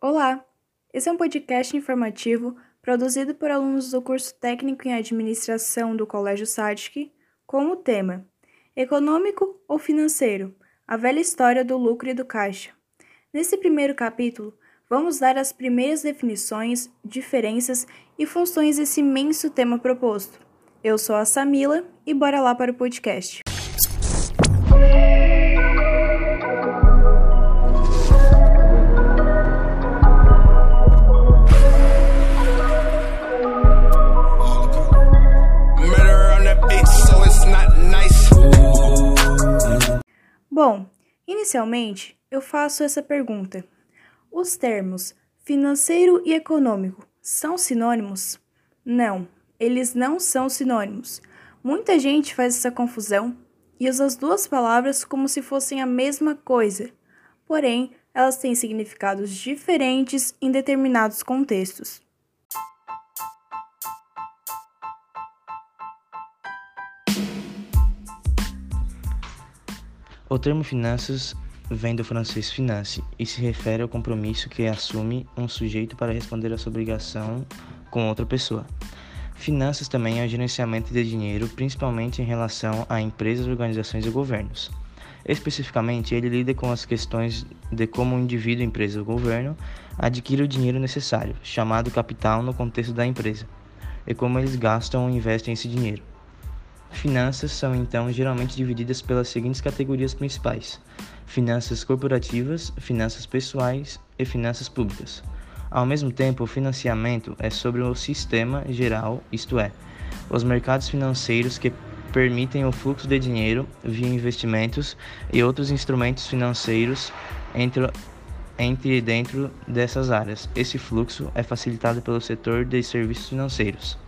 Olá! Esse é um podcast informativo produzido por alunos do curso técnico em administração do Colégio Sadik, com o tema Econômico ou Financeiro? A velha história do lucro e do caixa. Nesse primeiro capítulo, vamos dar as primeiras definições, diferenças e funções desse imenso tema proposto. Eu sou a Samila e bora lá para o podcast. Bom, inicialmente eu faço essa pergunta: os termos financeiro e econômico são sinônimos? Não, eles não são sinônimos. Muita gente faz essa confusão e usa as duas palavras como se fossem a mesma coisa, porém, elas têm significados diferentes em determinados contextos. O termo finanças vem do francês finance e se refere ao compromisso que assume um sujeito para responder a sua obrigação com outra pessoa. Finanças também é o gerenciamento de dinheiro, principalmente em relação a empresas, organizações e governos. Especificamente, ele lida com as questões de como um indivíduo, empresa ou governo adquire o dinheiro necessário, chamado capital no contexto da empresa, e como eles gastam ou investem esse dinheiro. Finanças são então geralmente divididas pelas seguintes categorias principais: finanças corporativas, finanças pessoais e finanças públicas. Ao mesmo tempo, o financiamento é sobre o sistema geral, isto é, os mercados financeiros que permitem o fluxo de dinheiro via investimentos e outros instrumentos financeiros entre, entre e dentro dessas áreas. Esse fluxo é facilitado pelo setor de serviços financeiros.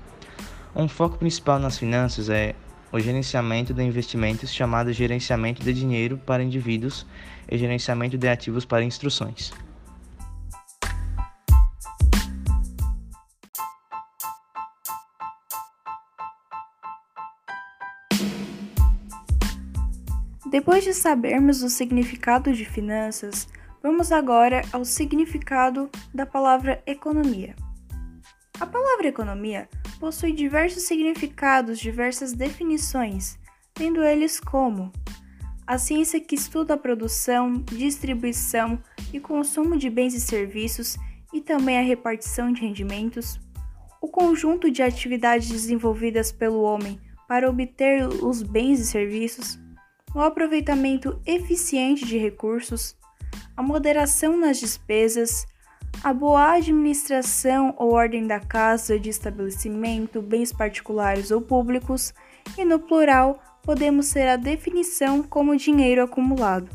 Um foco principal nas finanças é o gerenciamento de investimentos, chamado gerenciamento de dinheiro para indivíduos e gerenciamento de ativos para instruções. Depois de sabermos o significado de finanças, vamos agora ao significado da palavra economia. A palavra economia possui diversos significados, diversas definições, tendo eles como a ciência que estuda a produção, distribuição e consumo de bens e serviços e também a repartição de rendimentos, o conjunto de atividades desenvolvidas pelo homem para obter os bens e serviços, o aproveitamento eficiente de recursos, a moderação nas despesas, a boa administração ou ordem da casa, de estabelecimento, bens particulares ou públicos, e no plural podemos ter a definição como dinheiro acumulado.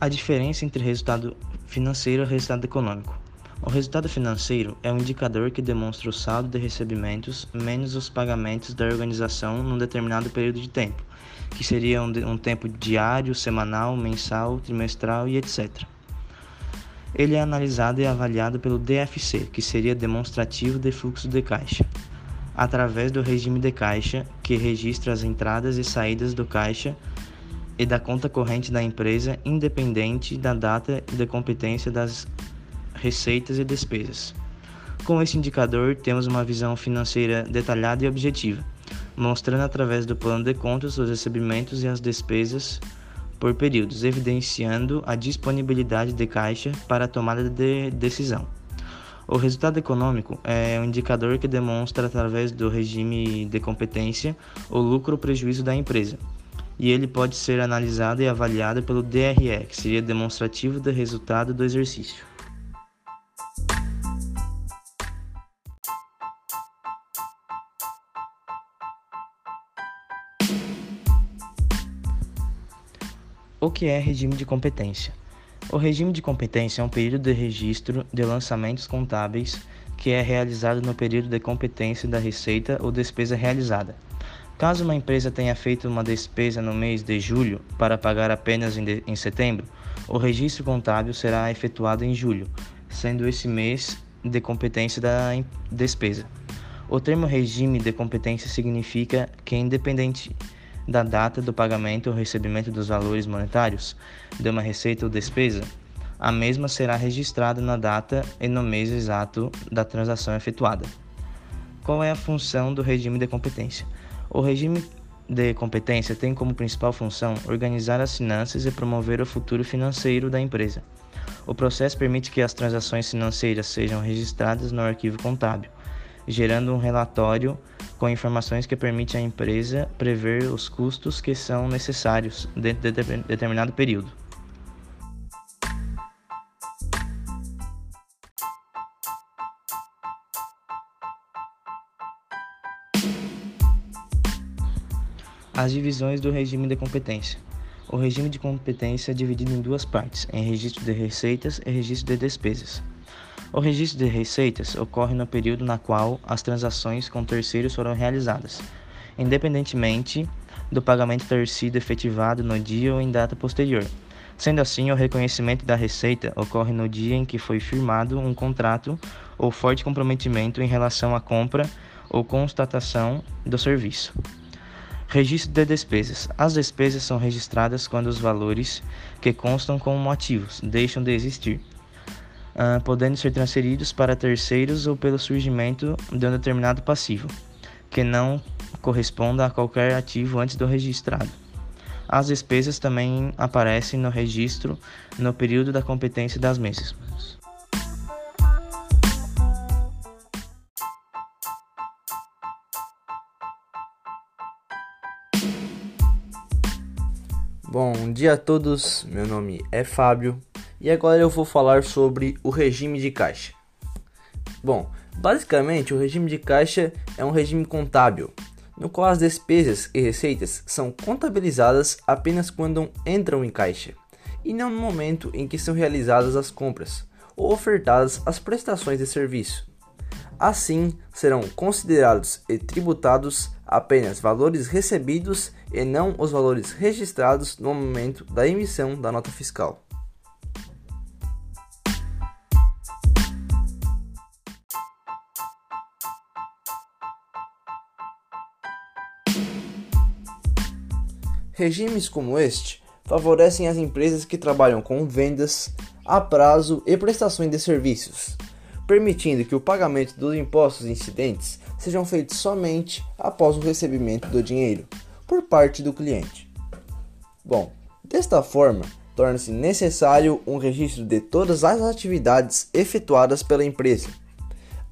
A diferença entre resultado financeiro e resultado econômico. O resultado financeiro é um indicador que demonstra o saldo de recebimentos menos os pagamentos da organização num determinado período de tempo, que seria um, um tempo diário, semanal, mensal, trimestral e etc. Ele é analisado e avaliado pelo DFC, que seria demonstrativo de fluxo de caixa, através do regime de caixa, que registra as entradas e saídas do caixa e da conta corrente da empresa, independente da data de competência das receitas e despesas. Com esse indicador, temos uma visão financeira detalhada e objetiva, mostrando através do plano de contas os recebimentos e as despesas por períodos, evidenciando a disponibilidade de caixa para a tomada de decisão. O resultado econômico é um indicador que demonstra, através do regime de competência, o lucro ou prejuízo da empresa, e ele pode ser analisado e avaliado pelo DRE, que seria demonstrativo do resultado do exercício. O que é regime de competência? O regime de competência é um período de registro de lançamentos contábeis que é realizado no período de competência da receita ou despesa realizada. Caso uma empresa tenha feito uma despesa no mês de julho para pagar apenas em, de, em setembro, o registro contábil será efetuado em julho, sendo esse mês de competência da despesa. O termo regime de competência significa que, independente da data do pagamento ou recebimento dos valores monetários de uma receita ou despesa, a mesma será registrada na data e no mês exato da transação efetuada. Qual é a função do regime de competência? O regime de competência tem como principal função organizar as finanças e promover o futuro financeiro da empresa. O processo permite que as transações financeiras sejam registradas no arquivo contábil, gerando um relatório com informações que permite à empresa prever os custos que são necessários dentro de determinado período. As divisões do regime de competência. O regime de competência é dividido em duas partes, em registro de receitas e registro de despesas. O registro de receitas ocorre no período na qual as transações com terceiros foram realizadas, independentemente do pagamento ter sido efetivado no dia ou em data posterior. Sendo assim, o reconhecimento da receita ocorre no dia em que foi firmado um contrato ou forte comprometimento em relação à compra ou constatação do serviço. Registro de despesas. As despesas são registradas quando os valores que constam como ativos deixam de existir uh, podendo ser transferidos para terceiros ou pelo surgimento de um determinado passivo, que não corresponda a qualquer ativo antes do registrado. As despesas também aparecem no registro no período da competência das mesmas. Bom dia a todos, meu nome é Fábio e agora eu vou falar sobre o regime de caixa. Bom, basicamente o regime de caixa é um regime contábil, no qual as despesas e receitas são contabilizadas apenas quando entram em caixa, e não no momento em que são realizadas as compras ou ofertadas as prestações de serviço. Assim, serão considerados e tributados apenas valores recebidos e não os valores registrados no momento da emissão da nota fiscal. Regimes como este favorecem as empresas que trabalham com vendas a prazo e prestações de serviços, permitindo que o pagamento dos impostos incidentes sejam feitos somente após o recebimento do dinheiro por parte do cliente. Bom, desta forma, torna-se necessário um registro de todas as atividades efetuadas pela empresa.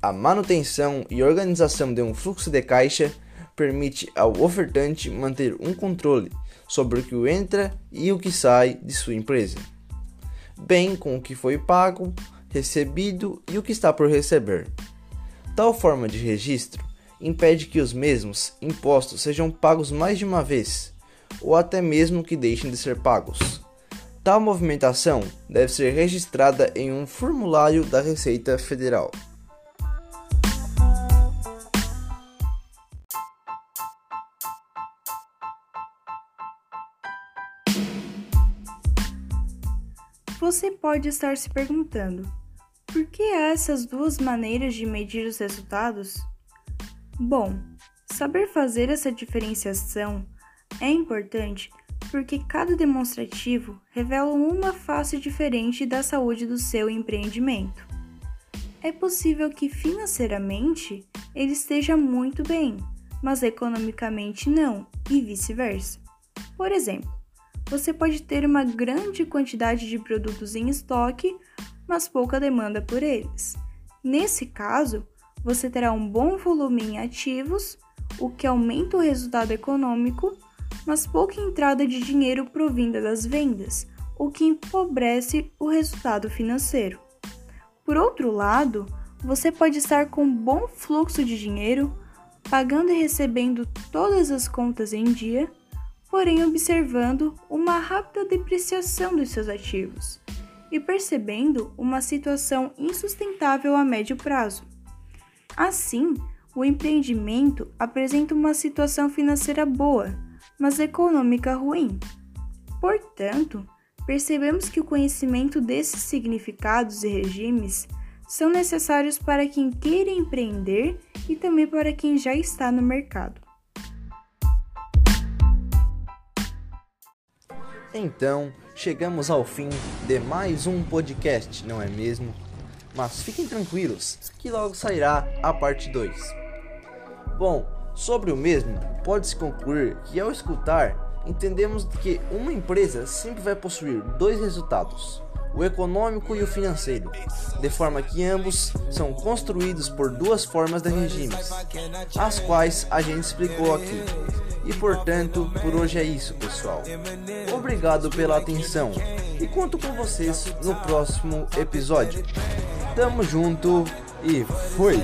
A manutenção e organização de um fluxo de caixa permite ao ofertante manter um controle sobre o que entra e o que sai de sua empresa, bem com o que foi pago, recebido e o que está por receber. Tal forma de registro impede que os mesmos impostos sejam pagos mais de uma vez, ou até mesmo que deixem de ser pagos. Tal movimentação deve ser registrada em um formulário da Receita Federal. Você pode estar se perguntando: por que há essas duas maneiras de medir os resultados? Bom, saber fazer essa diferenciação é importante porque cada demonstrativo revela uma face diferente da saúde do seu empreendimento. É possível que financeiramente ele esteja muito bem, mas economicamente não, e vice-versa. Por exemplo, você pode ter uma grande quantidade de produtos em estoque, mas pouca demanda por eles. Nesse caso, você terá um bom volume em ativos, o que aumenta o resultado econômico, mas pouca entrada de dinheiro provinda das vendas, o que empobrece o resultado financeiro. Por outro lado, você pode estar com um bom fluxo de dinheiro, pagando e recebendo todas as contas em dia, porém observando uma rápida depreciação dos seus ativos e percebendo uma situação insustentável a médio prazo. Assim, o empreendimento apresenta uma situação financeira boa, mas econômica ruim. Portanto, percebemos que o conhecimento desses significados e regimes são necessários para quem queira empreender e também para quem já está no mercado. Então, chegamos ao fim de mais um podcast, não é mesmo? Mas fiquem tranquilos, que logo sairá a parte 2. Bom, sobre o mesmo, pode-se concluir que ao escutar, entendemos que uma empresa sempre vai possuir dois resultados o econômico e o financeiro, de forma que ambos são construídos por duas formas de regimes, as quais a gente explicou aqui. E portanto, por hoje é isso, pessoal. Obrigado pela atenção e conto com vocês no próximo episódio. Tamo junto e fui!